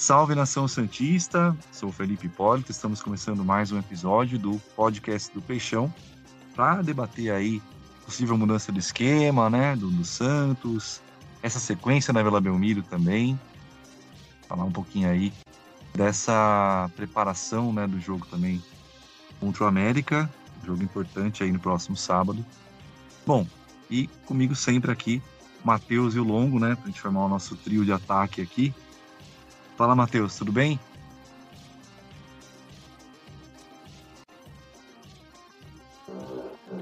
Salve nação Santista, sou Felipe Hipólito, estamos começando mais um episódio do podcast do Peixão para debater aí possível mudança de esquema, né, do, do Santos, essa sequência na Vila Belmiro também, falar um pouquinho aí dessa preparação, né, do jogo também contra o América, jogo importante aí no próximo sábado. Bom, e comigo sempre aqui, Matheus e o Longo, né, para a gente formar o nosso trio de ataque aqui. Fala, Matheus, tudo bem?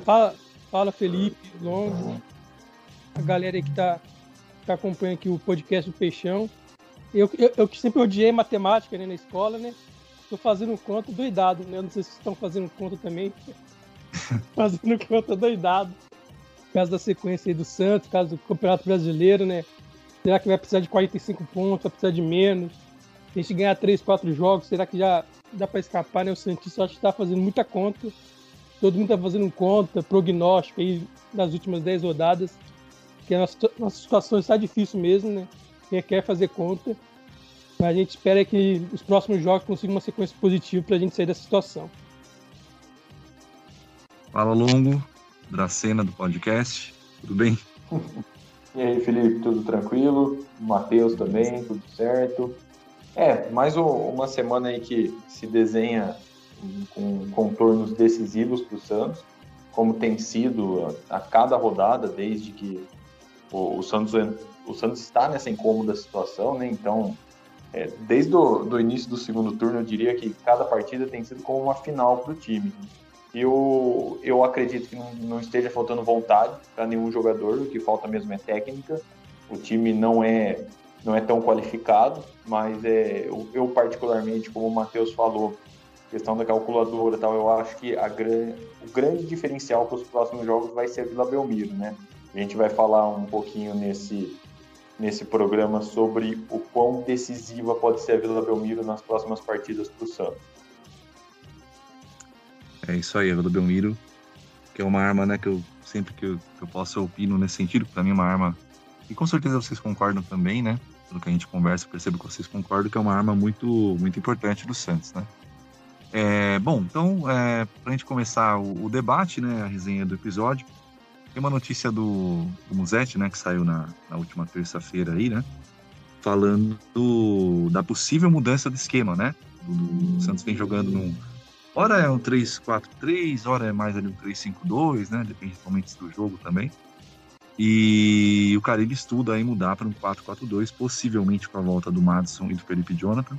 Fala, fala Felipe, Longo, a galera que tá, tá acompanhando aqui o podcast do Peixão. Eu, eu, eu sempre odiei matemática né, na escola, né? Tô fazendo conta doidado, né? Não sei se estão fazendo conta também. fazendo conta doidado. Por causa da sequência aí do Santos, por causa do Campeonato Brasileiro, né? Será que vai precisar de 45 pontos, vai precisar de menos? A gente ganhar 3, 4 jogos, será que já dá para escapar, né? O Santista acho que tá fazendo muita conta. Todo mundo tá fazendo conta, prognóstico aí nas últimas 10 rodadas. Que a nossa, nossa situação está difícil mesmo, né? Quem quer fazer conta. Mas a gente espera que os próximos jogos consigam uma sequência positiva para a gente sair dessa situação. Fala, Longo, Dracena do podcast. Tudo bem? E aí, Felipe, tudo tranquilo? Matheus também, tudo certo? É, mais uma semana aí que se desenha com contornos decisivos para o Santos, como tem sido a, cada rodada desde que o, o, Santos o Santos está nessa incômoda situação, né? Então, é, desde o do início do segundo turno, eu diria que cada partida tem sido como uma final para o time. Eu, eu acredito que não, não esteja faltando vontade para nenhum jogador, o que falta mesmo é técnica. O time não é não é tão qualificado, mas é, eu, eu particularmente, como o Matheus falou, questão da calculadora e tal, eu acho que a gran, o grande diferencial para os próximos jogos vai ser a Vila Belmiro, né? A gente vai falar um pouquinho nesse, nesse programa sobre o quão decisiva pode ser a Vila Belmiro nas próximas partidas para o Santos. É isso aí, a Vila Belmiro, que é uma arma, né, que eu sempre que eu, que eu posso opino nesse sentido, para mim é uma arma e com certeza vocês concordam também, né? Pelo que a gente conversa, percebo que vocês concordam que é uma arma muito, muito importante do Santos, né? É, bom, então, é, para a gente começar o, o, debate, né, a resenha do episódio, tem uma notícia do, do Musetti, né, que saiu na, na última terça-feira aí, né, falando do, da possível mudança de esquema, né? Do, o Santos vem jogando num. Ora é um 3-4-3, ora é mais ali um 3-5-2, né? Depende do jogo também. E o Caribe estuda aí mudar para um 4-4-2, possivelmente com a volta do Madison e do Felipe Jonathan,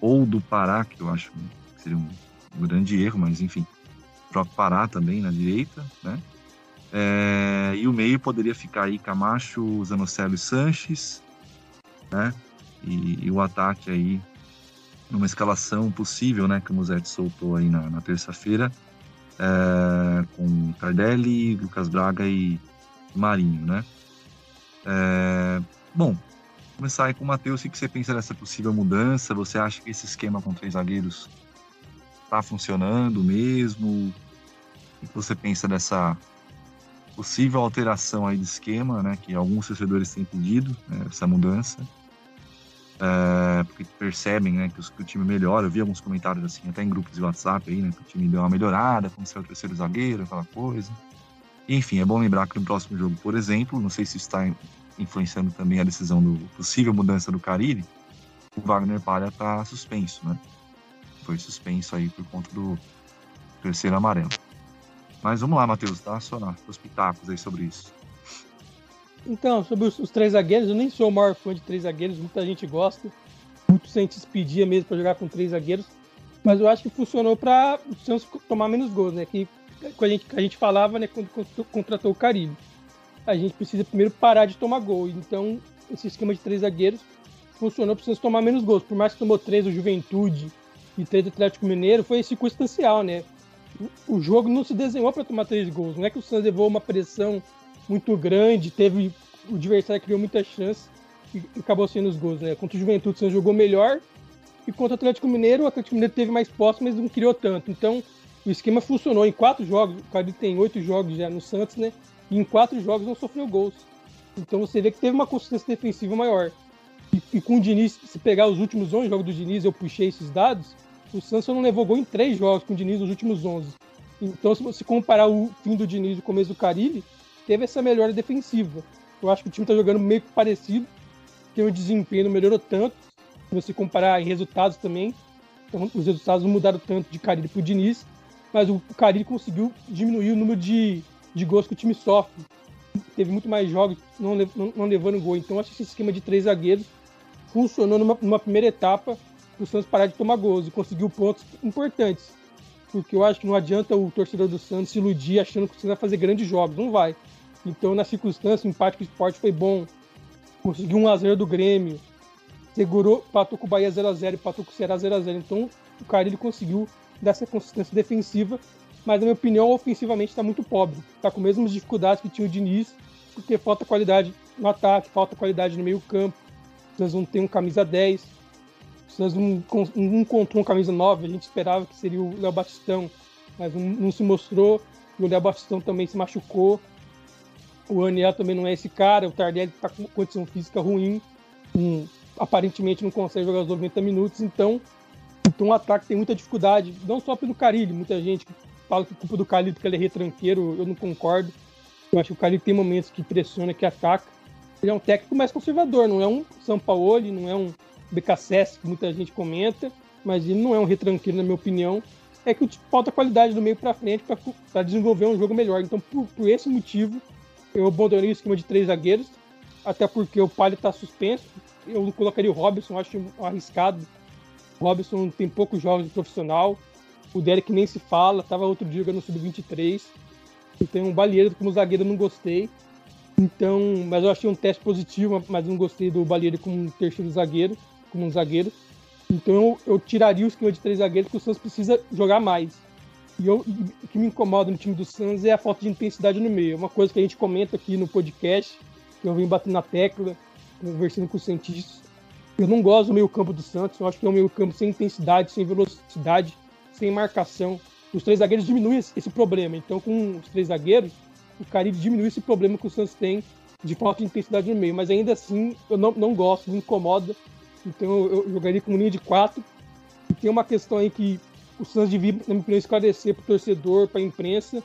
ou do Pará, que eu acho que seria um, grande erro, mas enfim, o próprio Pará também na direita, né? É, e o meio poderia ficar aí Camacho, Zanocelo e Sanches, né? E, e, o ataque aí numa escalação possível, né? Que o Musetti soltou aí na, na terça-feira, é, com Tardelli, Lucas Braga e Marinho, né? É, bom, começar aí com o Matheus, o que você pensa dessa possível mudança? Você acha que esse esquema com três zagueiros está funcionando mesmo? O que você pensa dessa possível alteração aí de esquema, né? Que alguns torcedores têm pedido, né, essa mudança. É, porque percebem né, que, que, o time melhora. Eu vi alguns comentários assim, até em grupos de WhatsApp aí, né? Que o time deu uma melhorada, como se o terceiro zagueiro, aquela coisa. Enfim, é bom lembrar que no próximo jogo, por exemplo, não sei se está influenciando também a decisão do possível mudança do Cariri, o Wagner Palha está suspenso, né? Foi suspenso aí por conta do terceiro amarelo. Mas vamos lá, Matheus, dá só os pitacos aí sobre isso. Então, sobre os, os, três zagueiros, eu nem sou o maior fã de três zagueiros, muita gente gosta, muitos Santos pedia mesmo para jogar com três zagueiros, mas eu acho que funcionou para o Santos tomar menos gols, né? Que que a gente, a gente falava, né, quando contratou o Caribe. A gente precisa primeiro parar de tomar gol. Então, esse esquema de três zagueiros funcionou para tomar menos gols. Por mais que tomou três do Juventude e três do Atlético Mineiro, foi circunstancial, né? O jogo não se desenhou para tomar três gols. Não é que o Santos levou uma pressão muito grande, teve o adversário criou muita chance e acabou sendo os gols, né? Contra o Juventude, o Santos jogou melhor e contra o Atlético Mineiro, o Atlético Mineiro teve mais posse, mas não criou tanto. Então, o esquema funcionou em quatro jogos. O Caribe tem oito jogos já no Santos, né? E em quatro jogos não sofreu gols. Então você vê que teve uma consistência defensiva maior. E, e, com o Diniz, se pegar os últimos 11 jogos do Diniz, eu puxei esses dados, o Santos não levou gol em três jogos com o Diniz nos últimos 11. Então, se você comparar o fim do Diniz e o começo do Carilli, teve essa melhora defensiva. Eu acho que o time está jogando meio que parecido, tem um desempenho melhorou tanto, se você comparar em resultados também, então, os resultados não mudaram tanto de Carilli para o Diniz, mas o Carilli conseguiu diminuir o número de, de gols que o time sofre. Teve muito mais jogos não, não, não levando gol. Então, acho que esse esquema de três zagueiros funcionou numa, numa primeira etapa para o Santos parar de tomar gols e conseguiu pontos importantes. Porque eu acho que não adianta o torcedor do Santos se iludir achando que você vai fazer grandes jogos. Não vai. Então, na circunstância, o empate com o esporte foi bom. Conseguiu um 1x0 do Grêmio. Segurou, patou com o Bahia 0x0 e patou com o Ceará 0x0. Então, o cara ele conseguiu dar essa consistência defensiva. Mas, na minha opinião, ofensivamente está muito pobre. Está com as mesmas dificuldades que tinha o Diniz, porque falta qualidade no ataque, falta qualidade no meio campo. Vocês não tem um camisa 10. Vocês não, não encontrou um camisa 9. A gente esperava que seria o Léo Batistão, mas não, não se mostrou. O Léo Batistão também se machucou. O Aniel também não é esse cara. O Tardelli está com condição física ruim. Um, aparentemente não consegue jogar os 90 minutos. Então, então o ataque tem muita dificuldade. Não só pelo Carilho. Muita gente fala que é culpa do Carilho porque ele é retranqueiro. Eu não concordo. Eu acho que o Carilho tem momentos que pressiona, que ataca. Ele é um técnico mais conservador. Não é um São Paulo, não é um BKSS que muita gente comenta. Mas ele não é um retranqueiro, na minha opinião é que falta qualidade do meio para frente para desenvolver um jogo melhor. Então, por, por, esse motivo, eu abandonei o esquema de três zagueiros, até porque o Palio está suspenso. Eu colocaria o Robson, acho arriscado. Robson tem poucos jogos de profissional. O Derek nem se fala, estava outro dia jogando sub-23. Então, um Balieiro como zagueiro eu não gostei. Então, mas eu achei um teste positivo, mas não gostei do Balieiro como terceiro zagueiro, como um zagueiro. Então eu, eu tiraria o esquema de três zagueiros, porque o Santos precisa jogar mais. E eu, o que me incomoda no time do Santos é a falta de intensidade no meio. É uma coisa que a gente comenta aqui no podcast, que eu venho batendo na tecla, conversando com os cientistas. Eu não gosto do meio campo do Santos, eu acho que é um meio campo sem intensidade, sem velocidade, sem marcação. Os três zagueiros diminuem esse problema. Então, com os três zagueiros, o Caribe diminui esse problema que o Santos tem de falta de intensidade no meio. Mas ainda assim, eu não, não gosto, me incomoda. Então, eu jogaria com linha de quatro. E tem uma questão aí que o Santos devia, na minha opinião, esclarecer para o torcedor, para a imprensa.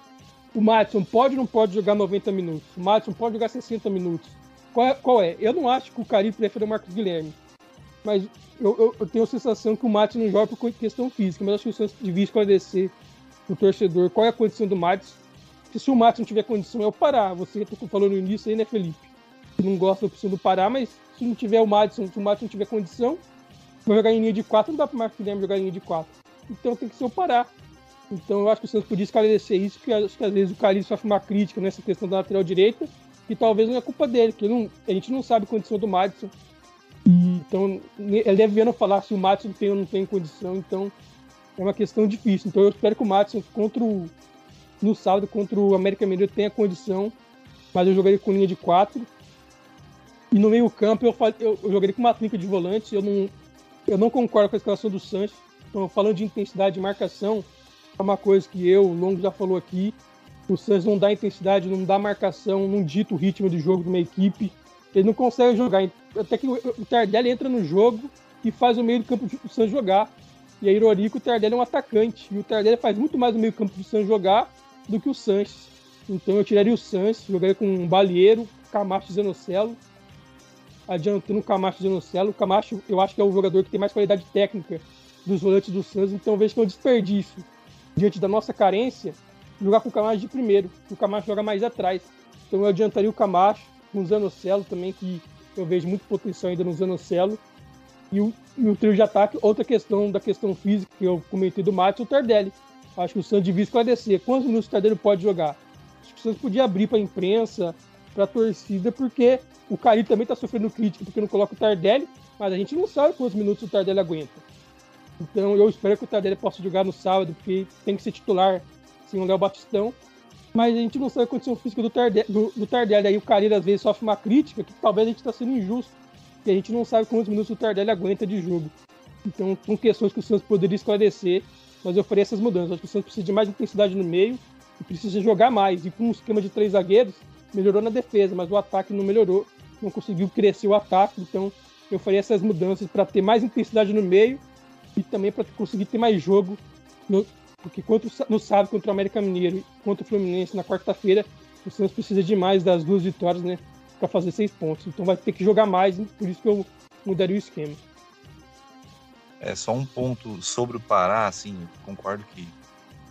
O Madison pode ou não pode jogar 90 minutos? O Madison pode jogar 60 minutos? Qual é? Qual é? Eu não acho que o Caribe prefere o Marcos Guilherme. Mas eu, eu, eu, tenho a sensação que o Madison não joga por questão física. Mas acho que o Santos devia esclarecer o torcedor qual é a condição do Madison. Porque se o Madison tiver condição, é o Pará. Você falou no início aí, né, Felipe? Que não gosta da opção do Pará, mas se não tiver o Madison, se o Madison não tiver condição, vai jogar em linha de 4, não dá para o Marcos Guilherme jogar em linha de 4 então tem que ser o Pará. Então eu acho que o Santos podia esclarecer isso, porque acho que às vezes o Carlinhos sofre uma crítica nessa questão da lateral direita, e talvez não é culpa dele, porque não, a gente não sabe a condição do Madison. Então ele deve vir falar se o Madison tem ou não tem condição, então é uma questão difícil. Então eu espero que o Madison contra o, no sábado contra o América Mineiro tenha condição, mas eu jogaria com linha de 4. E no meio campo eu, eu, eu jogaria com uma trinca de volante, eu não, eu não concordo com a escalação do Sanches, então, falando de intensidade de marcação, é uma coisa que eu, o Longo já falou aqui. O Santos não dá intensidade, não dá marcação, não dita o ritmo de jogo de uma equipe. Ele não consegue jogar. Até que o Tardelli entra no jogo e faz o meio do campo do Santos jogar. E a que o Tardelli é um atacante. E o Tardelli faz muito mais o meio campo do Santos jogar do que o Sanches. Então eu tiraria o Sanches, jogaria com um Balieiro, Camacho e Zanocelo. Adiantando o Camacho e Zanocelo. O Camacho eu acho que é o jogador que tem mais qualidade técnica dos volantes do Santos, então vejo que é um desperdício diante da nossa carência jogar com o Camacho de primeiro, o Camacho joga mais atrás. Então eu adiantaria o Camacho com o Zanocelo também, que eu vejo muito potencial ainda no Zanocelo. E o, e o trio de ataque, outra questão da questão física que eu comentei do Matos, o Tardelli. Acho que o Santos devia esclarecer quantos minutos o Tardelli pode jogar. Acho que o Santos podia abrir para a imprensa, para a torcida, porque o Cari também está sofrendo crítica porque não coloca o Tardelli, mas a gente não sabe quantos minutos o Tardelli aguenta. Então eu espero que o Tardelli possa jogar no sábado, porque tem que ser titular sem o Léo Batistão. Mas a gente não sabe a condição física do Tardelli. Do, do Tardelli. Aí o Carreira às vezes sofre uma crítica que talvez a gente está sendo injusto. Porque a gente não sabe quantos minutos o Tardelli aguenta de jogo. Então são questões que o Santos poderia esclarecer. Mas eu faria essas mudanças. Acho que o Santos precisa de mais intensidade no meio e precisa jogar mais. E com um esquema de três zagueiros, melhorou na defesa, mas o ataque não melhorou. Não conseguiu crescer o ataque. Então eu faria essas mudanças para ter mais intensidade no meio e também para conseguir ter mais jogo. No, porque contra, no sábado contra o América Mineiro contra o Fluminense na quarta-feira, o Santos precisa de mais das duas vitórias, né? Para fazer seis pontos. Então vai ter que jogar mais, por isso que eu mudaria o esquema. É só um ponto sobre o Pará, assim, concordo que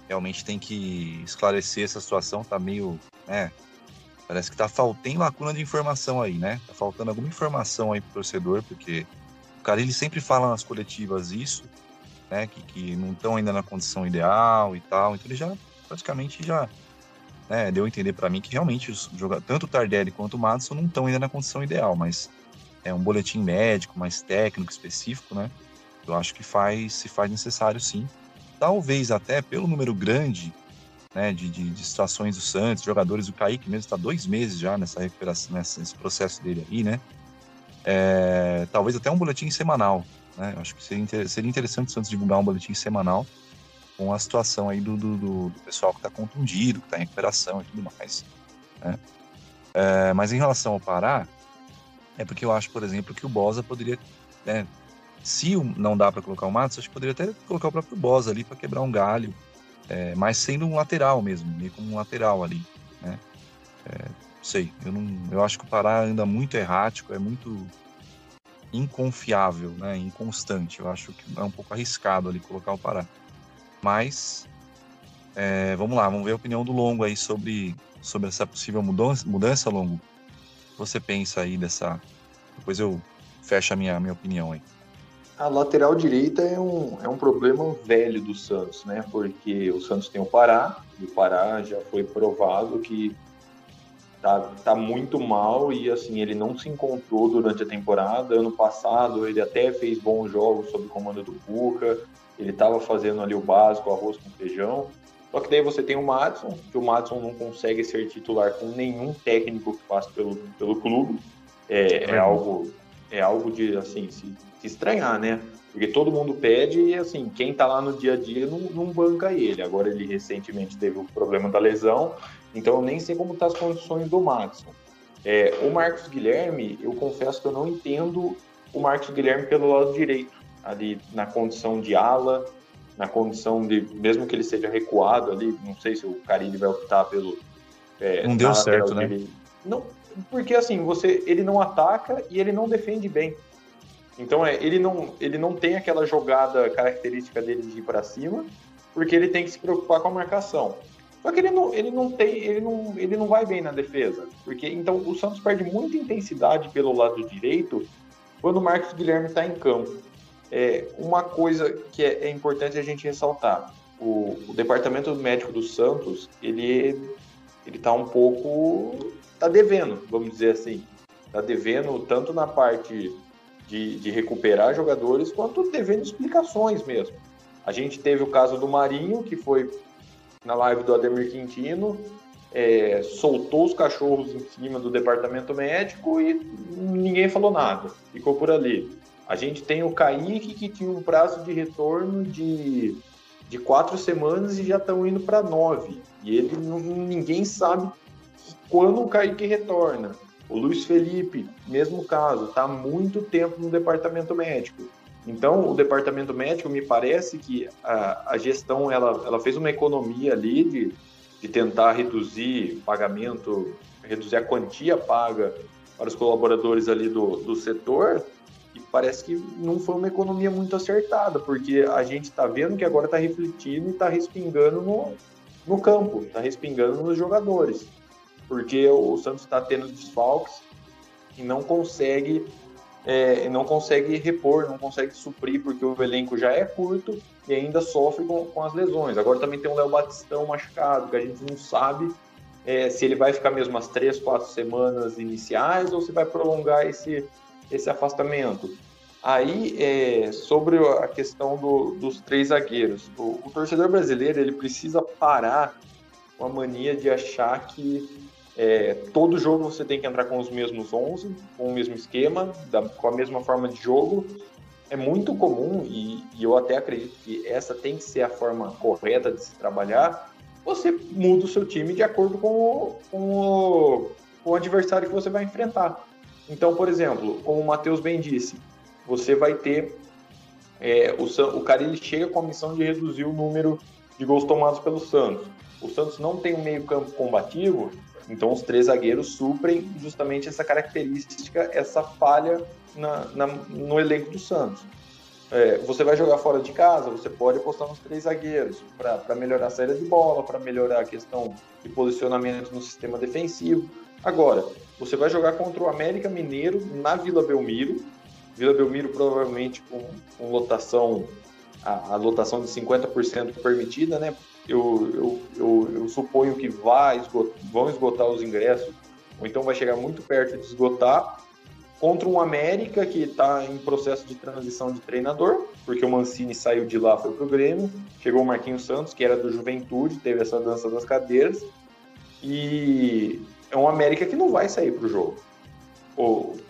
realmente tem que esclarecer essa situação, tá meio, né, Parece que tá faltando lacuna de informação aí, né? Tá faltando alguma informação aí pro torcedor, porque o cara ele sempre fala nas coletivas isso, né? Que, que não estão ainda na condição ideal e tal. Então ele já praticamente já né, deu a entender para mim que realmente os jogadores, tanto o Tardelli quanto o Madison não estão ainda na condição ideal, mas é um boletim médico, mais técnico, específico, né? Eu acho que faz se faz necessário sim. Talvez até pelo número grande né, de, de, situações do Santos, jogadores, o Kaique mesmo está dois meses já nessa recuperação, nesse processo dele aí, né? É, talvez até um boletim semanal, né? Acho que seria, seria interessante o Santos divulgar um boletim semanal com a situação aí do, do, do pessoal que está contundido, que está em recuperação e tudo mais. Né? É, mas em relação ao Pará, é porque eu acho, por exemplo, que o Bosa poderia, né, se não dá para colocar o Matos, acho que poderia até colocar o próprio Bosa ali para quebrar um galho, é, mas sendo um lateral mesmo, meio como um lateral ali, né? É, sei, eu não, eu acho que o Pará anda muito errático, é muito inconfiável, né? Inconstante. Eu acho que é um pouco arriscado ali colocar o Pará. Mas é, vamos lá, vamos ver a opinião do Longo aí sobre, sobre essa possível mudança, mudança Longo. Você pensa aí dessa. Depois eu fecho a minha, minha opinião aí. A lateral direita é um, é um problema velho do Santos, né? Porque o Santos tem o Pará, e o Pará já foi provado que tá, tá muito mal e assim, ele não se encontrou durante a temporada. Ano passado ele até fez bons jogos sob o comando do Cuca, ele estava fazendo ali o básico, arroz com feijão. Só que daí você tem o Madison, que o Madison não consegue ser titular com nenhum técnico que passe pelo, pelo clube. É, é algo é algo de assim se se estranhar, né? Porque todo mundo pede e, assim, quem tá lá no dia a dia não, não banca ele. Agora ele recentemente teve o problema da lesão, então eu nem sei como tá as condições do Maxson. É, o Marcos Guilherme, eu confesso que eu não entendo o Marcos Guilherme pelo lado direito, ali na condição de ala, na condição de, mesmo que ele seja recuado ali, não sei se o Carilli vai optar pelo. É, não deu certo, né? Não, porque assim, você, ele não ataca e ele não defende bem. Então é, ele não, ele não tem aquela jogada característica dele de ir para cima, porque ele tem que se preocupar com a marcação. Só que ele não, ele não tem, ele não, ele não vai bem na defesa, porque então o Santos perde muita intensidade pelo lado direito quando o Marcos Guilherme está em campo. É, uma coisa que é, é importante a gente ressaltar: o, o, departamento médico do Santos ele ele está um pouco tá devendo, vamos dizer assim, está devendo tanto na parte de, de recuperar jogadores, quanto devendo explicações mesmo. A gente teve o caso do Marinho, que foi na live do Ademir Quintino, é, soltou os cachorros em cima do departamento médico e ninguém falou nada, ficou por ali. A gente tem o Kaique, que tinha um prazo de retorno de, de quatro semanas e já estão indo para nove. E ele ninguém sabe quando o Kaique retorna. O Luiz Felipe, mesmo caso, está muito tempo no departamento médico. Então, o departamento médico, me parece que a, a gestão ela, ela fez uma economia ali de, de tentar reduzir pagamento, reduzir a quantia paga para os colaboradores ali do, do setor, e parece que não foi uma economia muito acertada, porque a gente está vendo que agora está refletindo e está respingando no, no campo, está respingando nos jogadores. Porque o Santos está tendo desfalques e não consegue é, não consegue repor, não consegue suprir, porque o elenco já é curto e ainda sofre com, com as lesões. Agora também tem o Léo Batistão machucado, que a gente não sabe é, se ele vai ficar mesmo as três, quatro semanas iniciais ou se vai prolongar esse, esse afastamento. Aí, é, sobre a questão do, dos três zagueiros, o, o torcedor brasileiro ele precisa parar com a mania de achar que é, todo jogo você tem que entrar com os mesmos 11, com o mesmo esquema, da, com a mesma forma de jogo. É muito comum, e, e, eu até acredito que essa tem que ser a forma correta de se trabalhar. Você muda o seu time de acordo com o, com o, com o adversário que você vai enfrentar. Então, por exemplo, como o Matheus bem disse, você vai ter é, o, o Carilli chega com a missão de reduzir o número de gols tomados pelo Santos. O Santos não tem um meio-campo combativo, então os três zagueiros suprem justamente essa característica, essa falha na, na, no elenco do Santos. É, você vai jogar fora de casa, você pode apostar nos três zagueiros para melhorar a saída de bola, para melhorar a questão de posicionamento no sistema defensivo. Agora, você vai jogar contra o América Mineiro na Vila Belmiro. Vila Belmiro provavelmente com, com lotação, a, a, lotação de 50% permitida, né? Eu, eu, eu, eu suponho que vai esgotar, vão esgotar os ingressos, ou então vai chegar muito perto de esgotar, contra um América que está em processo de transição de treinador, porque o Mancini saiu de lá, foi para o Grêmio, chegou o Marquinhos Santos, que era do Juventude, teve essa dança das cadeiras, e é um América que não vai sair para o jogo.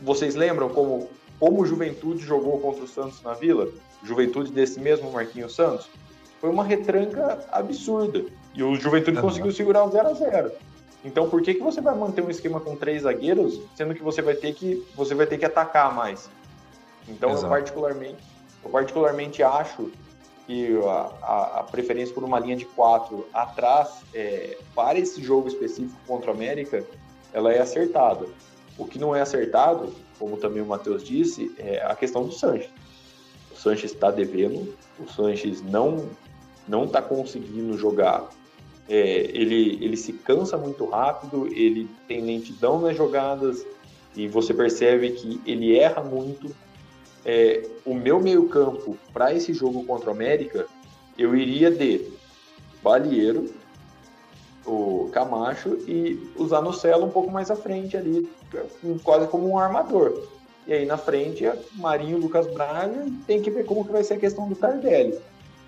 Vocês lembram como, como o Juventude jogou contra o Santos na Vila? Juventude desse mesmo Marquinhos Santos? Foi uma retranca absurda. E o Juventude uhum. conseguiu segurar o 0 a 0 Então por que, que você vai manter um esquema com três zagueiros, sendo que você vai ter que, você vai ter que atacar mais? Então eu particularmente, eu particularmente acho que a, a, a, preferência por uma linha de quatro atrás, é, para esse jogo específico contra o América, ela é acertada. O que não é acertado, como também o Matheus disse, é a questão do Sanches. O Sanches está devendo, o Sanches não não está conseguindo jogar. É, ele, ele se cansa muito rápido, ele tem lentidão nas jogadas e você percebe que ele erra muito é, o meu meio-campo para esse jogo contra o América, eu iria de Balieiro, o Camacho e usar no Celo um pouco mais à frente ali, quase como um armador. E aí na frente, Marinho, Lucas Braga, tem que ver como que vai ser a questão do Tardelli.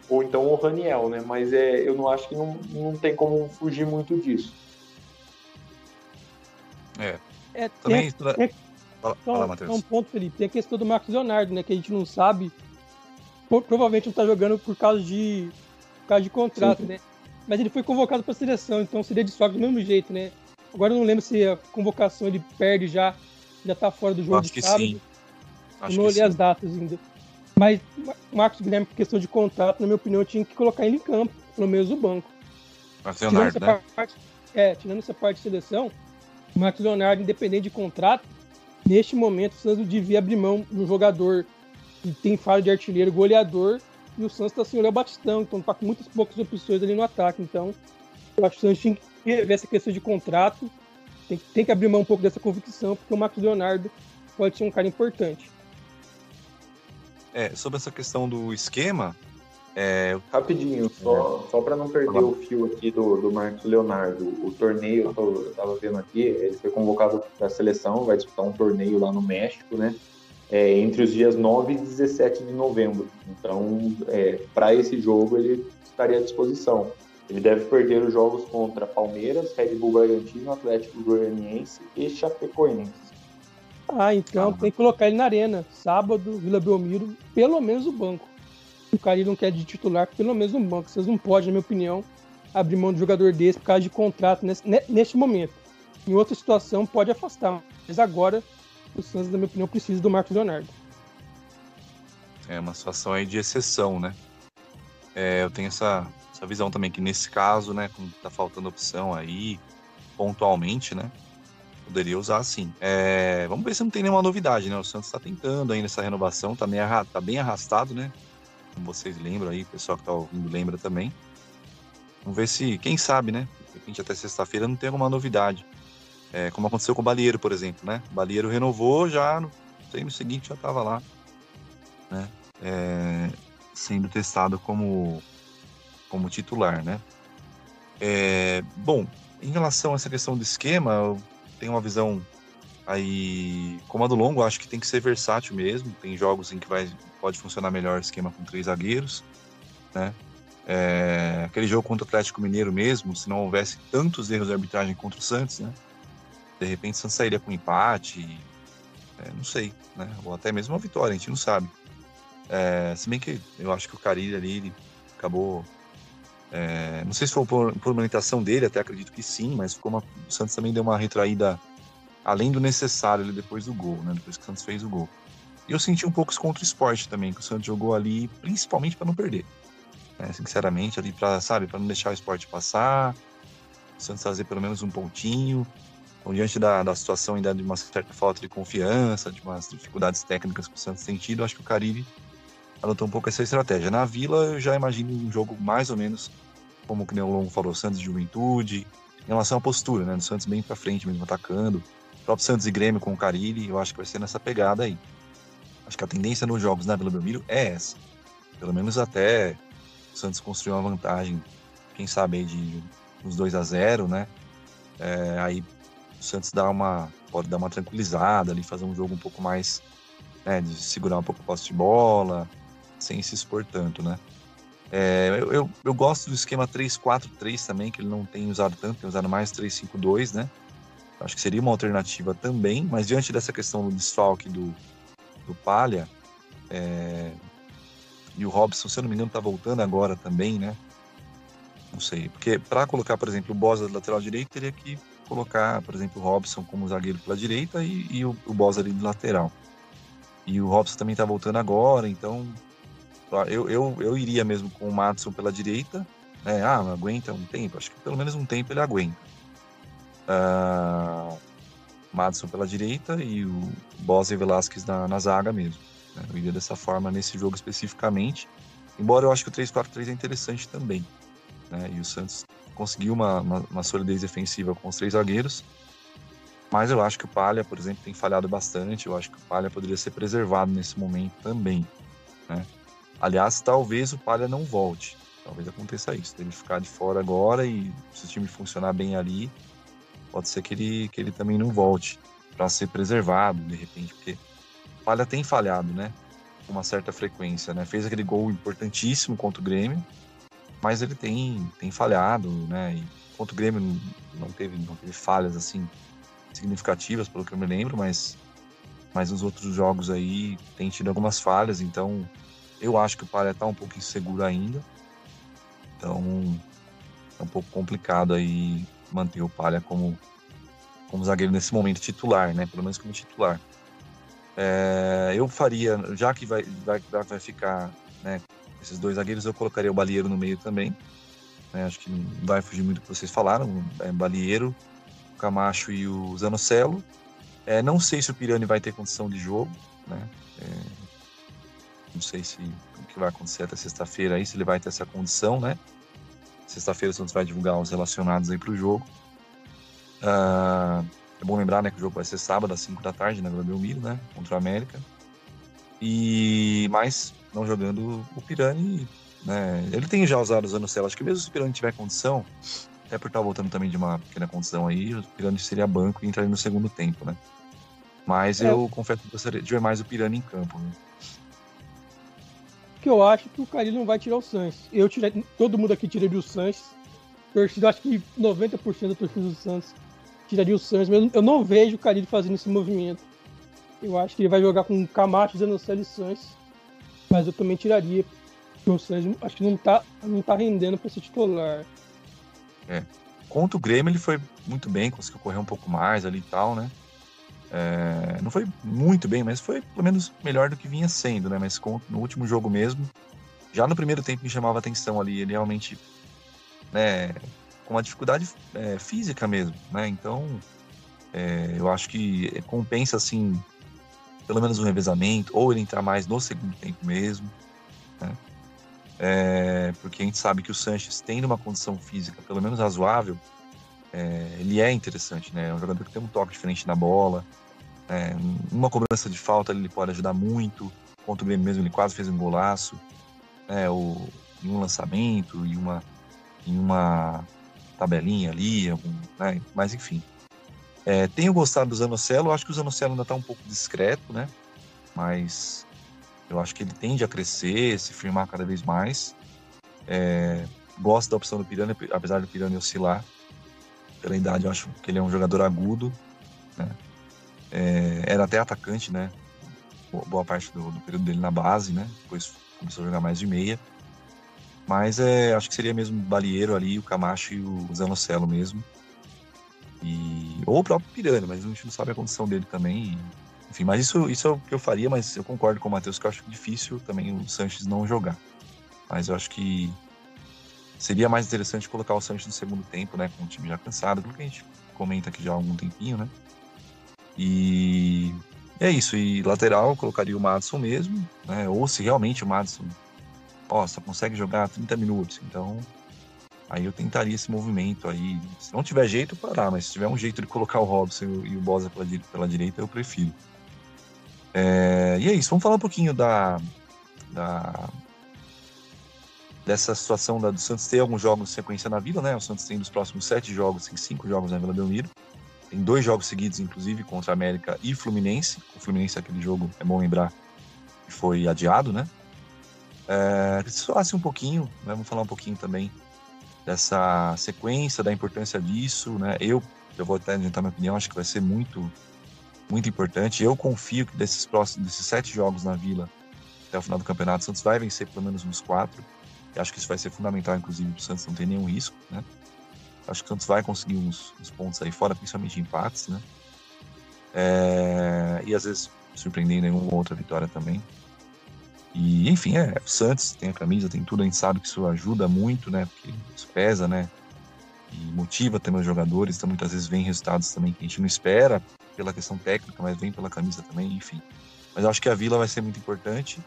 Ou então o Raniel, né? Mas é, eu não acho que não, não tem como fugir muito disso. É. é Também. Tem, tem, Fala, fala Matheus. É um ponto, Felipe. Tem a questão do Marcos Leonardo, né? Que a gente não sabe. Provavelmente não tá jogando por causa de, por causa de contrato, sim, né? Mas ele foi convocado para a seleção, então seria de desfalque do mesmo jeito, né? Agora eu não lembro se a convocação ele perde já, já tá fora do jogo Acho de sábado. Sim. Acho eu não olhei sim. as datas ainda. Mas Marcos Guilherme, por questão de contrato, na minha opinião, tinha que colocar ele em campo, pelo menos o banco. Marcos Leonardo, né? Parte, é, tirando essa parte de seleção, Marcos Leonardo, independente de contrato, neste momento o Santos devia abrir mão de um jogador que tem falha de artilheiro, goleador, e o Santos está sem o Léo Batistão, então está com muitas poucas opções ali no ataque. Então, eu acho que o Santos tem que rever essa questão de contrato, tem, tem que abrir mão um pouco dessa convicção, porque o Marcos Leonardo pode ser um cara importante. É, sobre essa questão do esquema, é... Rapidinho, só, só para não perder o fio aqui do, do Marcos Leonardo, o torneio, eu estava vendo aqui, ele foi convocado para a seleção, vai disputar um torneio lá no México, né? É, entre os dias 9 e 17 de novembro. Então, é, para esse jogo, ele estaria à disposição. Ele deve perder os jogos contra Palmeiras, Red Bull Bragantino, Atlético Goianiense e Chapecoense. Ah, então tem que colocar ele na arena. Sábado, Vila Belmiro, pelo menos o banco. O cara não quer de titular, pelo menos no banco. Vocês não podem, na minha opinião, abrir mão de jogador desse por causa de contrato nesse, neste momento. Em outra situação, pode afastar. Mas agora, o Santos, na minha opinião, precisa do Marcos Leonardo. É uma situação aí de exceção, né? É, eu tenho essa, essa visão também, que nesse caso, né, quando tá faltando opção aí, pontualmente, né? Poderia usar sim. É, vamos ver se não tem nenhuma novidade, né? O Santos está tentando ainda essa renovação, tá, meio, tá bem arrastado, né? Como vocês lembram aí, o pessoal que tá ouvindo lembra também. Vamos ver se, quem sabe, né? De repente até sexta-feira não tem alguma novidade. É, como aconteceu com o Balieiro, por exemplo, né? O Balieiro renovou já no treino seguinte já estava lá, né? É, sendo testado como, como titular, né? É, bom, em relação a essa questão do esquema, eu tenho uma visão aí, como a do longo, acho que tem que ser versátil mesmo. Tem jogos em que vai, pode funcionar melhor esquema com três zagueiros, né? É, aquele jogo contra o Atlético Mineiro mesmo, se não houvesse tantos erros de arbitragem contra o Santos, né? De repente o Santos sairia com um empate, é, não sei, né? Ou até mesmo uma vitória, a gente não sabe. É, se bem que eu acho que o Carilli ali acabou. É, não sei se foi por, por uma orientação dele, até acredito que sim, mas ficou uma, o Santos também deu uma retraída além do necessário depois do gol, né? Depois que o Santos fez o gol. eu senti um pouco isso contra o esporte também, que o Santos jogou ali principalmente para não perder. Né? Sinceramente, ali para, sabe, para não deixar o esporte passar, o Santos fazer pelo menos um pontinho. Então, diante da, da situação ainda de uma certa falta de confiança, de umas dificuldades técnicas que o Santos tem acho que o Caribe adotou um pouco essa estratégia. Na Vila, eu já imagino um jogo mais ou menos como o Longo falou, Santos de Juventude, em relação à postura, né? Do Santos bem para frente mesmo, atacando. O próprio Santos e Grêmio com o Carilli, eu acho que vai ser nessa pegada aí. Acho que a tendência nos jogos na Vila Belmiro é essa. Pelo menos até o Santos construir uma vantagem, quem sabe aí de uns 2 a 0 né? É, aí o Santos dá uma, pode dar uma tranquilizada ali, fazer um jogo um pouco mais, né, de segurar um pouco o posse de bola, sem se expor tanto, né? É, eu, eu, eu, gosto do esquema 3-4-3 também, que ele não tem usado tanto, tem usado mais 3-5-2, né? Acho que seria uma alternativa também, mas diante dessa questão do desfalque do, do Palha, é, e o Robson, se eu não me engano, tá voltando agora também, né? Não sei, porque para colocar, por exemplo, o Bosa do lateral direito, teria que colocar, por exemplo, o Robson como zagueiro pela direita e, e o, o Bosa ali de lateral. E o Robson também tá voltando agora, então eu, eu, eu iria mesmo com o Matson pela direita. Né? Ah, aguenta um tempo? Acho que pelo menos um tempo ele aguenta. Uh, Madison pela direita e o Bosa e Velasquez na, na zaga mesmo. Né? Eu iria dessa forma nesse jogo especificamente. Embora eu acho que o 3-4-3 é interessante também. Né? E o Santos conseguiu uma, uma, uma, solidez defensiva com os três zagueiros. Mas eu acho que o Palha, por exemplo, tem falhado bastante. Eu acho que o Palha poderia ser preservado nesse momento também. Né? Aliás, talvez o Palha não volte. Talvez aconteça isso. Ele ficar de fora agora e se o time funcionar bem ali, pode ser que ele, que ele também não volte para ser preservado, de repente, porque Palha tem falhado, né? Com uma certa frequência, né? Fez aquele gol importantíssimo contra o Grêmio, mas ele tem, tem falhado, né? E contra o Grêmio não teve, não teve falhas assim significativas, pelo que eu me lembro, mas, mas nos outros jogos aí tem tido algumas falhas, então eu acho que o Palha está um pouco inseguro ainda. Então é um pouco complicado aí manter o Palha como, como zagueiro nesse momento titular, né? Pelo menos como titular. É, eu faria, já que vai, vai, vai ficar né, esses dois zagueiros, eu colocaria o Balieiro no meio também. Né? Acho que não vai fugir muito do que vocês falaram. É, Balieiro, o Camacho e o Zanocelo. É, não sei se o Pirani vai ter condição de jogo, né? É, não sei se o que vai acontecer até sexta-feira aí, se ele vai ter essa condição, né? Sexta-feira o Santos vai divulgar os relacionados aí para o jogo. Uh, é bom lembrar né, que o jogo vai ser sábado às 5 da tarde na Vila Belmiro, né? Contra o América. E mais não jogando o Pirani, né? Ele tem já usado os anos acho que mesmo se o Pirani tiver condição, até por estar voltando também de uma pequena condição aí, o Pirani seria banco e entraria no segundo tempo, né? Mas é. eu confesso que gostaria de ver mais o Pirani em campo. Né? Que eu acho que o Carilho não vai tirar o Santos. Eu tirei, todo mundo aqui tiraria o Santos. Torcida, acho que 90% da torcida do Santos tiraria o Santos, mas eu não vejo o Carilho fazendo esse movimento. Eu acho que ele vai jogar com Camacho, Zanocelo e Santos, mas eu também tiraria o Santos acho que não tá, não tá rendendo para ser titular. É. Contra o Grêmio ele foi muito bem, conseguiu correr um pouco mais ali e tal, né? É, não foi muito bem, mas foi pelo menos melhor do que vinha sendo, né? Mas com, no último jogo mesmo, já no primeiro tempo me chamava atenção ali, ele realmente, né, com uma dificuldade é, física mesmo, né? Então, é, eu acho que compensa, assim, pelo menos um revezamento, ou ele entrar mais no segundo tempo mesmo, né? É, porque a gente sabe que o Sanches tendo uma condição física pelo menos razoável, é, ele é interessante, né? É um jogador que tem um toque diferente na bola, é, uma cobrança de falta ele pode ajudar muito. Contra o Grêmio mesmo, ele quase fez um golaço. É, o, em um lançamento, em uma, em uma tabelinha ali, algum, né? mas enfim. É, tenho gostado do Zanocelo, acho que o Zanocelo ainda está um pouco discreto, né? Mas eu acho que ele tende a crescer, se firmar cada vez mais. É, gosto da opção do Pirani, apesar do Pirani oscilar. Pela idade, eu acho que ele é um jogador agudo. Né? É, era até atacante, né? Boa parte do, do, período dele na base, né? Depois começou a jogar mais de meia. Mas é, acho que seria mesmo o Balieiro ali, o Camacho e o Zanocelo mesmo. E, ou o próprio Pirani, mas a gente não sabe a condição dele também. Enfim, mas isso, isso é o que eu faria, mas eu concordo com o Matheus que eu acho difícil também o Sanches não jogar. Mas eu acho que seria mais interessante colocar o Sanches no segundo tempo, né? Com o time já cansado, porque a gente comenta aqui já há algum tempinho, né? E é isso. E lateral, colocaria o Madison mesmo, né? Ou se realmente o Madison, ó, só consegue jogar 30 minutos, então aí eu tentaria esse movimento aí. Se não tiver jeito, parar, mas se tiver um jeito de colocar o Robson e o Bosa pela, pela direita, eu prefiro. É, e é isso, vamos falar um pouquinho da, da dessa situação da, do Santos ter alguns jogos de sequência na Vila, né? O Santos tem nos próximos sete jogos, tem cinco jogos na Vila Belmiro. Tem dois jogos seguidos, inclusive, contra América e Fluminense. O Fluminense, aquele jogo, é bom lembrar, que foi adiado, né? É, se falasse um pouquinho, né? vamos falar um pouquinho também dessa sequência, da importância disso, né? Eu, eu vou até adiantar minha opinião, acho que vai ser muito, muito importante. Eu confio que desses próximos, desses sete jogos na Vila, até o final do campeonato, o Santos vai vencer pelo menos uns quatro. Eu acho que isso vai ser fundamental, inclusive, para o Santos não ter nenhum risco, né? Acho que o Santos vai conseguir uns, uns pontos aí fora, principalmente empates, né? É, e às vezes surpreendendo em uma outra vitória também. E, enfim, é, o Santos tem a camisa, tem tudo, a gente sabe que isso ajuda muito, né? Porque isso pesa, né? E motiva também os jogadores, então muitas vezes vem resultados também que a gente não espera pela questão técnica, mas vem pela camisa também, enfim. Mas eu acho que a Vila vai ser muito importante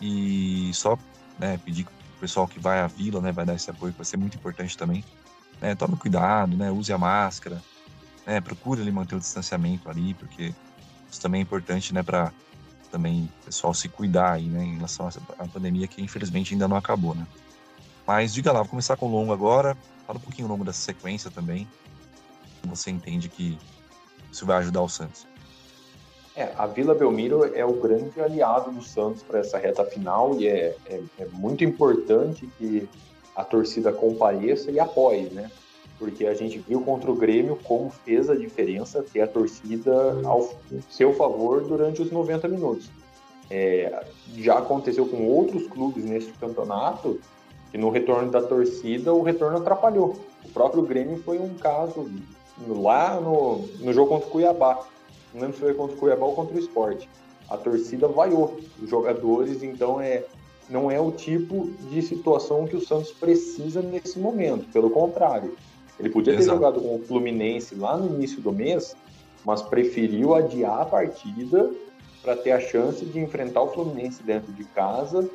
e só né, pedir pro pessoal que vai à Vila, né, vai dar esse apoio, vai ser muito importante também. Né, tome cuidado, né, use a máscara, né, procure ali manter o distanciamento ali, porque isso também é importante, né, para também o pessoal se cuidar aí, né, em relação à pandemia que infelizmente ainda não acabou, né. Mas diga lá, vou começar com o longo agora, fala um pouquinho o longo dessa sequência também, você entende que isso vai ajudar o Santos. É, a Vila Belmiro é o grande aliado do Santos para essa reta final e é, é, é, muito importante que a torcida compareça e apoie, né? Porque a gente viu contra o Grêmio como fez a diferença ter a torcida ao seu favor durante os 90 minutos. É, já aconteceu com outros clubes neste campeonato que no retorno da torcida o retorno atrapalhou. O próprio Grêmio foi um caso lá no, no jogo contra o Cuiabá. Não lembro se foi contra o Cuiabá ou contra o Esporte. A torcida vaiou os jogadores, então é, não é o tipo de situação que o Santos precisa nesse momento. Pelo contrário, ele podia ter Exato. jogado com o Fluminense lá no início do mês, mas preferiu adiar a partida para ter a chance de enfrentar o Fluminense dentro de casa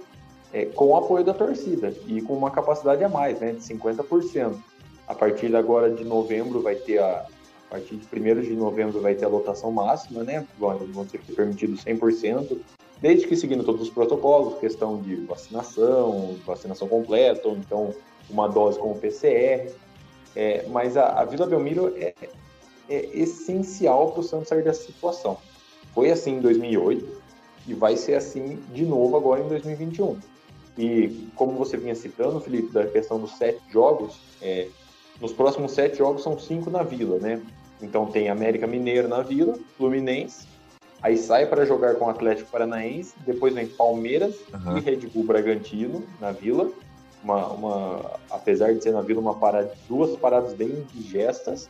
é, com o apoio da torcida e com uma capacidade a mais, né, de 50%. A partir agora de novembro vai ter a, a partir de 1 de novembro vai ter a lotação máxima, né? Vão ser permitidos 100%, desde que seguindo todos os protocolos, questão de vacinação, vacinação completa, ou então uma dose com o PCR. É, mas a, a, Vila Belmiro é, é essencial para o Santos sair dessa situação. Foi assim em 2008 e vai ser assim de novo agora em 2021. E como você vinha citando, Felipe, da questão dos sete jogos, é, nos próximos sete jogos são cinco na Vila, né? Então tem América Mineiro na Vila, Fluminense, aí sai para jogar com o Atlético Paranaense, depois vem Palmeiras uhum. e Red Bull Bragantino na Vila. Uma, uma, apesar de ser na Vila uma parada, duas paradas bem indigestas,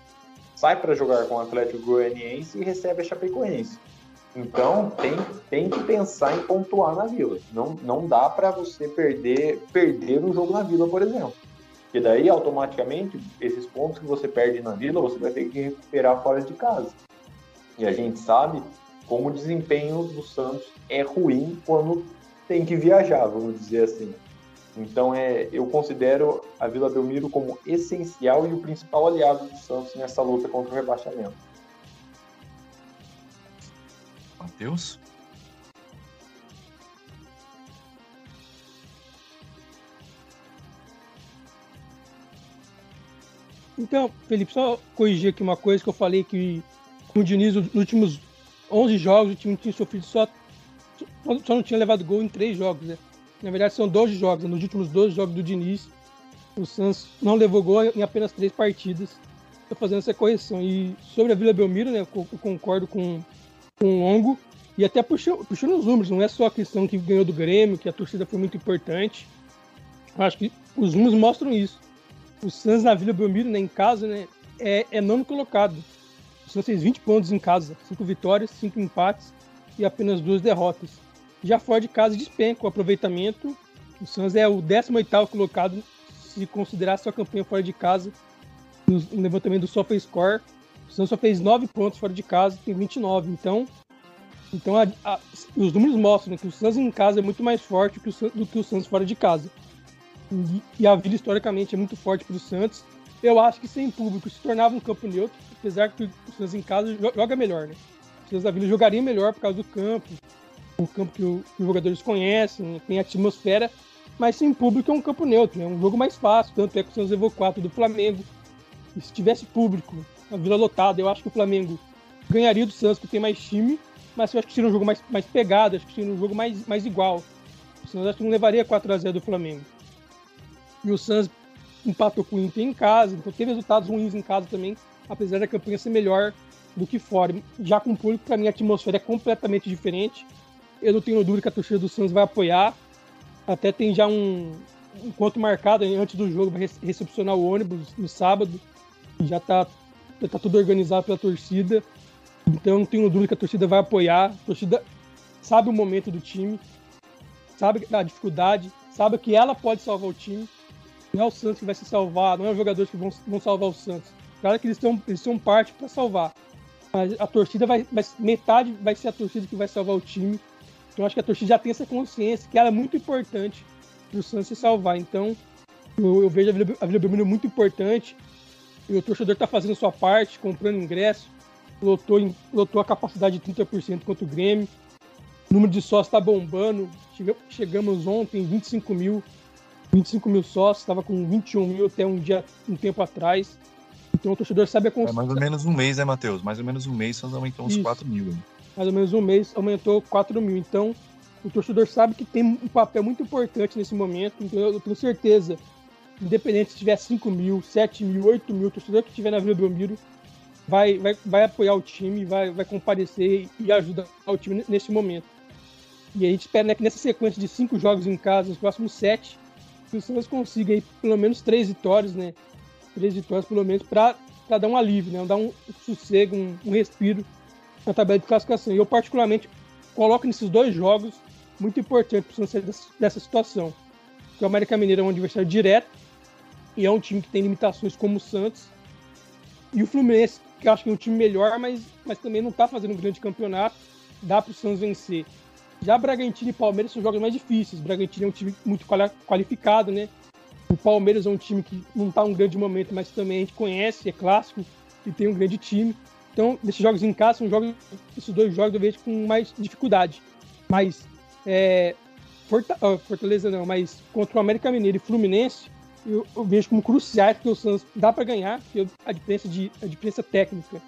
sai para jogar com o Atlético Goianiense e recebe a Chapecoense. Então tem, tem que pensar em pontuar na Vila. Não, não dá para você perder perder um jogo na Vila, por exemplo. Porque daí, automaticamente, esses pontos que você perde na vila, você vai ter que recuperar fora de casa. E a gente sabe como o desempenho do Santos é ruim quando tem que viajar, vamos dizer assim. Então, é, eu considero a Vila Belmiro como essencial e o principal aliado do Santos nessa luta contra o rebaixamento. Matheus? Então, Felipe, só corrigir aqui uma coisa que eu falei que com o Diniz, nos últimos 11 jogos, o time tinha sofrido só, só não tinha levado gol em 3 jogos, né? Na verdade, são 12 jogos. Né? Nos últimos 12 jogos do Diniz, o Santos não levou gol em apenas 3 partidas. Estou fazendo essa correção. E sobre a Vila Belmiro, né, eu concordo com, com o Longo. E até puxando, os números, não é só a questão que ganhou do Grêmio, que a torcida foi muito importante. Eu acho que os números mostram isso o Santos na Vila Belmiro, né, em casa, né, é, é nono colocado. O Santos fez 20 pontos em casa, 5 vitórias, 5 empates e apenas duas derrotas. Já fora de casa despenca o aproveitamento. O Suns é o 18º colocado se considerar sua campanha fora de casa no levantamento do SofaScore. O Suns só fez 9 pontos fora de casa, tem 29. Então, então a, a, os números mostram que o Suns em casa é muito mais forte que o, do que o Suns fora de casa. E, a Vila, historicamente, é muito forte para o Santos. Eu acho que sem público se tornava um campo neutro, apesar que o Suns em casa joga melhor, né? O Suns da Vila jogaria melhor por causa do campo, um campo que, o, que os jogadores conhecem, tem atmosfera, mas sem público é um campo neutro, é um jogo mais fácil, tanto é que o Santos levou 4 do Flamengo. E se tivesse público, a Vila lotada, eu acho que o Flamengo ganharia do Santos, que tem mais time, mas eu acho que seria um jogo mais, mais pegado, acho que seria um jogo mais, mais igual. O Santos acho que não levaria 4 a 0 do Flamengo. E o Santos empatou com o Inter em casa, então teve resultados ruins em casa também, apesar da campanha ser melhor do que fora. Já com o público, para mim, a atmosfera é completamente diferente. Eu não tenho dúvida que a torcida do Santos vai apoiar. Até tem já um encontro marcado antes do jogo, vai recepcionar o ônibus no sábado. Já está já tá tudo organizado pela torcida. Então não tenho dúvida que a torcida vai apoiar. A torcida sabe o momento do time, sabe a dificuldade, sabe que ela pode salvar o time. Não é o Santos que vai se salvar, não é os jogadores que vão, vão salvar o Santos. Claro que eles, tão, eles são parte para salvar. Mas a torcida vai, vai. Metade vai ser a torcida que vai salvar o time. Então acho que a torcida já tem essa consciência que ela é muito importante para o Santos se salvar. Então eu, eu vejo a Vila Belmiro muito importante. E o torcedor está fazendo sua parte, comprando ingresso. Lotou, em, lotou a capacidade de 30% contra o Grêmio. O número de sócios está bombando. Chegamos ontem, 25 mil. 25 mil sócios, estava com 21 mil até um dia, um tempo atrás. Então o torcedor sabe a É mais ou menos um mês, né, Matheus? Mais ou menos um mês, só aumentou uns Isso. 4 mil. Né? Mais ou menos um mês aumentou 4 mil. Então o torcedor sabe que tem um papel muito importante nesse momento. Então eu tenho certeza, independente se tiver 5 mil, 7 mil, 8 mil, o torcedor que estiver na Vila Belmiro vai, vai, vai apoiar o time, vai, vai comparecer e ajudar o time nesse momento. E a gente espera né, que nessa sequência de cinco jogos em casa, nos próximos sete, que o Santos consiga aí pelo menos três vitórias, né? Três vitórias pelo menos para dar um alívio, né? Dar um sossego, um, um respiro na tabela de classificação. E eu particularmente coloco nesses dois jogos muito importante para o Santos dessa, dessa situação. Porque o América Mineiro é um adversário direto e é um time que tem limitações como o Santos. E o Fluminense, que eu acho que é um time melhor, mas, mas também não está fazendo um grande campeonato, dá para o Santos vencer. Já Bragantino e Palmeiras são jogos mais difíceis. Bragantino é um time muito qualificado, né? O Palmeiras é um time que não está um grande momento, mas também a gente conhece, é clássico e tem um grande time. Então, esses jogos em casa são jogos, esses dois jogos eu vejo com mais dificuldade. Mas é, Fortaleza não, mas contra o América Mineiro e Fluminense, eu, eu vejo como cruciais, porque o Santos dá para ganhar, porque a diferença, de, a diferença técnica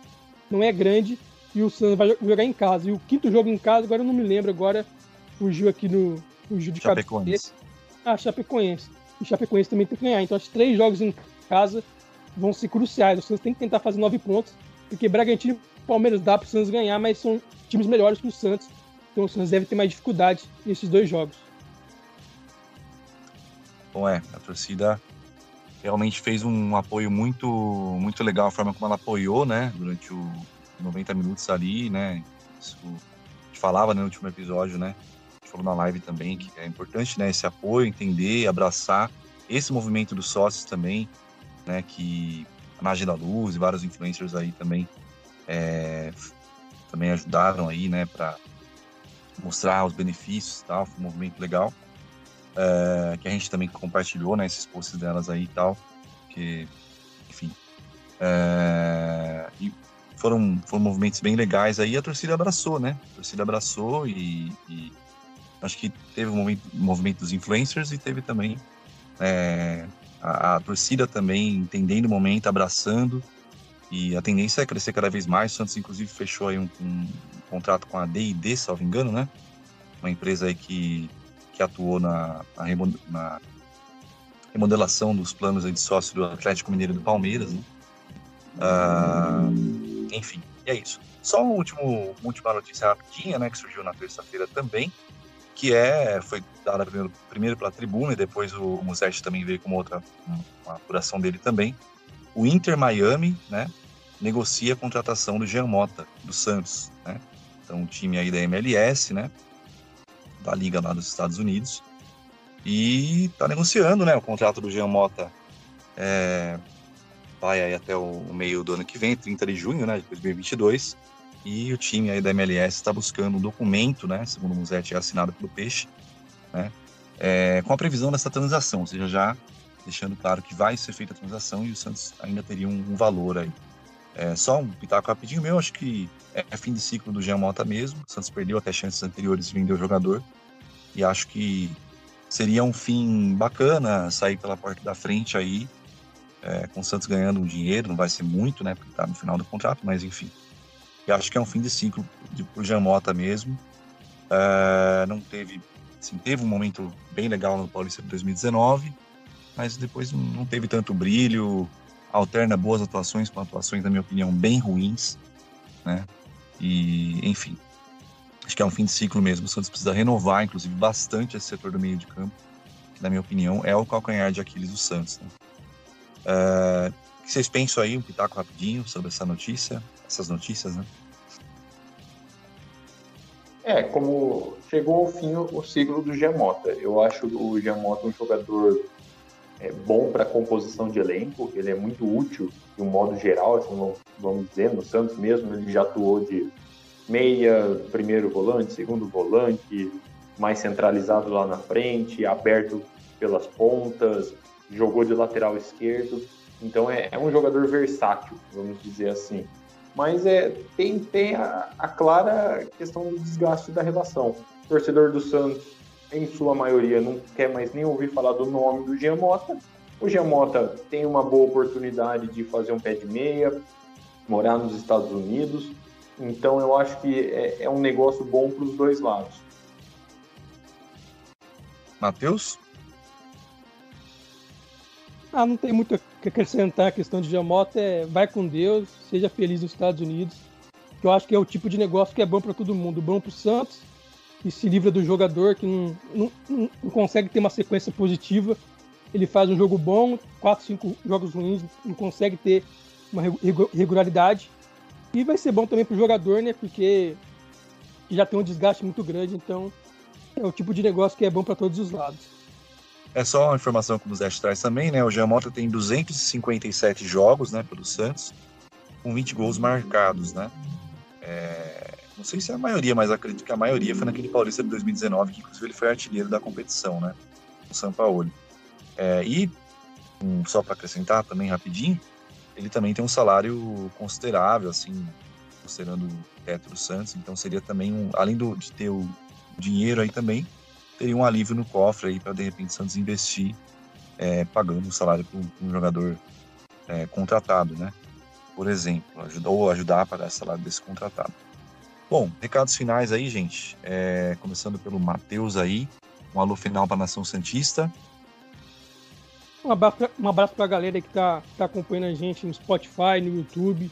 não é grande e o Santos vai jogar em casa. E o quinto jogo em casa, agora eu não me lembro, agora fugiu aqui no. Fugiu de Chapecoense. Ah, Chapecoense. E Chapecoense também tem que ganhar. Então, os três jogos em casa vão ser cruciais. O Santos tem que tentar fazer nove pontos, porque Bragantino e Palmeiras dá para o Santos ganhar, mas são times melhores que o Santos. Então, o Santos deve ter mais dificuldade nesses dois jogos. Bom, é, a torcida realmente fez um apoio muito muito legal a forma como ela apoiou, né, durante o, 90 minutos ali, né? Isso a gente falava né, no último episódio, né? A gente falou na live também que é importante, né? Esse apoio, entender, abraçar esse movimento dos sócios também, né? Que a Nádia da Luz e vários influencers aí também é, também ajudaram aí, né? Para mostrar os benefícios e tal, foi um movimento legal. É, que a gente também compartilhou, né? Esses posts delas aí e tal, que, enfim. É, foram, foram movimentos bem legais aí, a torcida abraçou, né? A torcida abraçou e, e acho que teve o um movimento, movimento, dos influencers e teve também é, a, a, torcida também entendendo o momento, abraçando e a tendência é crescer cada vez mais. O Santos, inclusive, fechou aí um, um, contrato com a D&D, salvo engano, né? Uma empresa aí que, que atuou na, na, na remodelação dos planos de sócio do Atlético Mineiro e do Palmeiras, né? Uh, enfim, é isso. Só uma último, última notícia rapidinha, né, que surgiu na terça-feira também, que é, foi dada primeiro, primeiro pela tribuna e depois o, o Musetti também veio com uma outra, uma apuração dele também. O Inter Miami, né, negocia a contratação do Jean Mota, do Santos, né. Então, um time aí da MLS, né? Da liga lá dos Estados Unidos. E tá negociando, né? O contrato do Jean Mota é, vai aí até o meio do ano que vem, 30 de junho, né? De 2022. E o time aí da MLS está buscando um documento, né? Segundo o Musetti, é assinado pelo Peixe, né? É, com a previsão dessa transação, ou seja, já deixando claro que vai ser feita a transação e o Santos ainda teria um, um valor aí. É, só um pitaco rapidinho meu, acho que é fim de ciclo do Jean Mota mesmo. O Santos perdeu até chances anteriores de vender o jogador. E acho que seria um fim bacana sair pela porta da frente aí, é, com o Santos ganhando um dinheiro, não vai ser muito, né? Porque tá no final do contrato, mas enfim. E acho que é um fim de ciclo de, pro Jean Mota mesmo. É, não teve, assim, teve um momento bem legal no Paulista de 2019, mas depois não teve tanto brilho, alterna boas atuações com atuações, na minha opinião, bem ruins, né? E, enfim, acho que é um fim de ciclo mesmo. O Santos precisa renovar, inclusive, bastante esse setor do meio de campo, que, na minha opinião, é o calcanhar de Aquiles do Santos. Né? Uh, o que vocês pensam aí, um pitaco rapidinho sobre essa notícia, essas notícias, né? É, como chegou ao fim o, ciclo do Giamota. Eu acho o Giamota um jogador é, bom para composição de elenco, ele é muito útil de um modo geral, assim, vamos dizer, no Santos mesmo ele já atuou de meia, primeiro volante, segundo volante, mais centralizado lá na frente, aberto pelas pontas, jogou de lateral esquerdo, então é, é um jogador versátil, vamos dizer assim. Mas é, tem, tem a, a clara questão do desgaste da relação. O torcedor do Santos em sua maioria, não quer mais nem ouvir falar do nome do Giamota. O Giamota tem uma boa oportunidade de fazer um pé de meia, morar nos Estados Unidos. Então eu acho que é, é um negócio bom para os dois lados. Matheus? Ah, não tem muito que acrescentar a questão de Giamota. É vai com Deus, seja feliz nos Estados Unidos. Que eu acho que é o tipo de negócio que é bom para todo mundo. Bom para o Santos, e se livra do jogador que não, não, não, consegue ter uma sequência positiva. Ele faz um jogo bom, quatro, cinco jogos ruins, não consegue ter uma regularidade. E vai ser bom também para o jogador, né? Porque já tem um desgaste muito grande, então é o tipo de negócio que é bom para todos os lados. É só uma informação que o Zé traz também, né? O Giamota tem 257 jogos, né, pelo Santos, com 20 gols marcados, né? É, não sei se é a maioria, mas acredito que a maioria foi naquele Paulista de 2019, que inclusive ele foi artilheiro da competição, né? O São Paulo. É, e, um, só para acrescentar também rapidinho, ele também tem um salário considerável, assim, considerando o teto do Santos, então seria também um, além do, de ter o dinheiro aí também, teria um alívio no cofre aí para de repente Santos investir é, pagando o salário para um, jogador é, contratado, né? Por exemplo, ou ajudar a pagar salário desse contratado. Bom, recados finais aí, gente. É, começando pelo Matheus aí. Um alô final para a Nação Santista. Um abraço, um abraço para a galera que está tá acompanhando a gente no Spotify, no YouTube.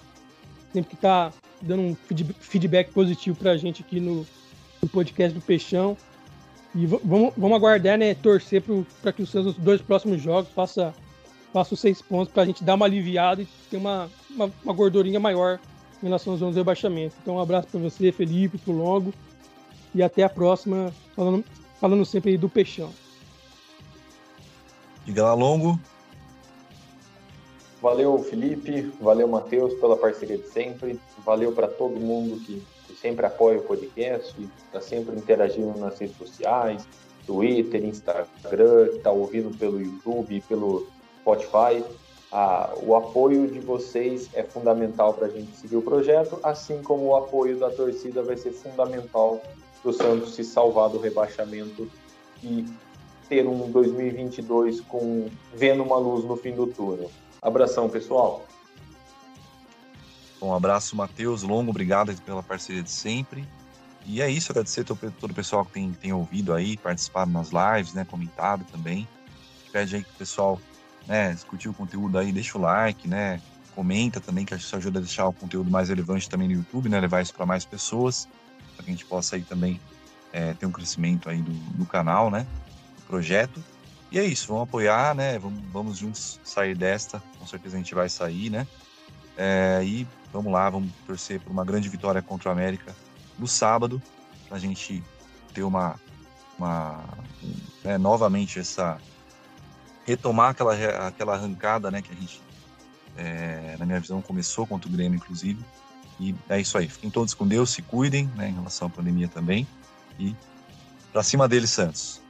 Sempre que está dando um feedback positivo para a gente aqui no, no, podcast do Peixão. E vamos, vamos aguardar, né? Torcer para que os seus dois próximos jogos façam faça os seis pontos para a gente dar uma aliviada e ter uma, uma, uma gordurinha maior em relação aos zonas de rebaixamento. Então, um abraço para você, Felipe, para o Longo, e até a próxima, falando, falando sempre aí do Peixão. Diga lá, Longo. Valeu, Felipe. Valeu, Matheus, pela parceria de sempre. Valeu para todo mundo que, sempre apoia o podcast, está sempre interagindo nas redes sociais, Twitter, Instagram, está ouvindo pelo YouTube, pelo Spotify a, o apoio de vocês é fundamental para a gente seguir o projeto, assim como o apoio da torcida vai ser fundamental para o Santos se salvar do rebaixamento e ter um 2022 com vendo uma luz no fim do túnel. Abração, pessoal. Um abraço, Matheus Longo, obrigado pela parceria de sempre. E é isso, agradecer a todo o pessoal que tem, tem ouvido aí, participado nas lives, né, comentado também. Pede aí que o pessoal né, curtiu o conteúdo aí, deixa o like, né, comenta também, que isso ajuda a deixar o conteúdo mais relevante também no YouTube, né, levar isso para mais pessoas, para que a gente possa aí também é, ter um crescimento aí do, do canal, né, do projeto. E é isso, vamos apoiar, né, vamos, vamos juntos sair desta, com certeza a gente vai sair, né, é, e vamos lá, vamos torcer por uma grande vitória contra o América no sábado, para a gente ter uma, uma né, novamente essa retomar aquela aquela arrancada, né, que a gente é, na minha visão começou contra o Grêmio, inclusive. E é isso aí. Fiquem todos com Deus, se cuidem, né, em relação à pandemia também. E para cima deles, Santos.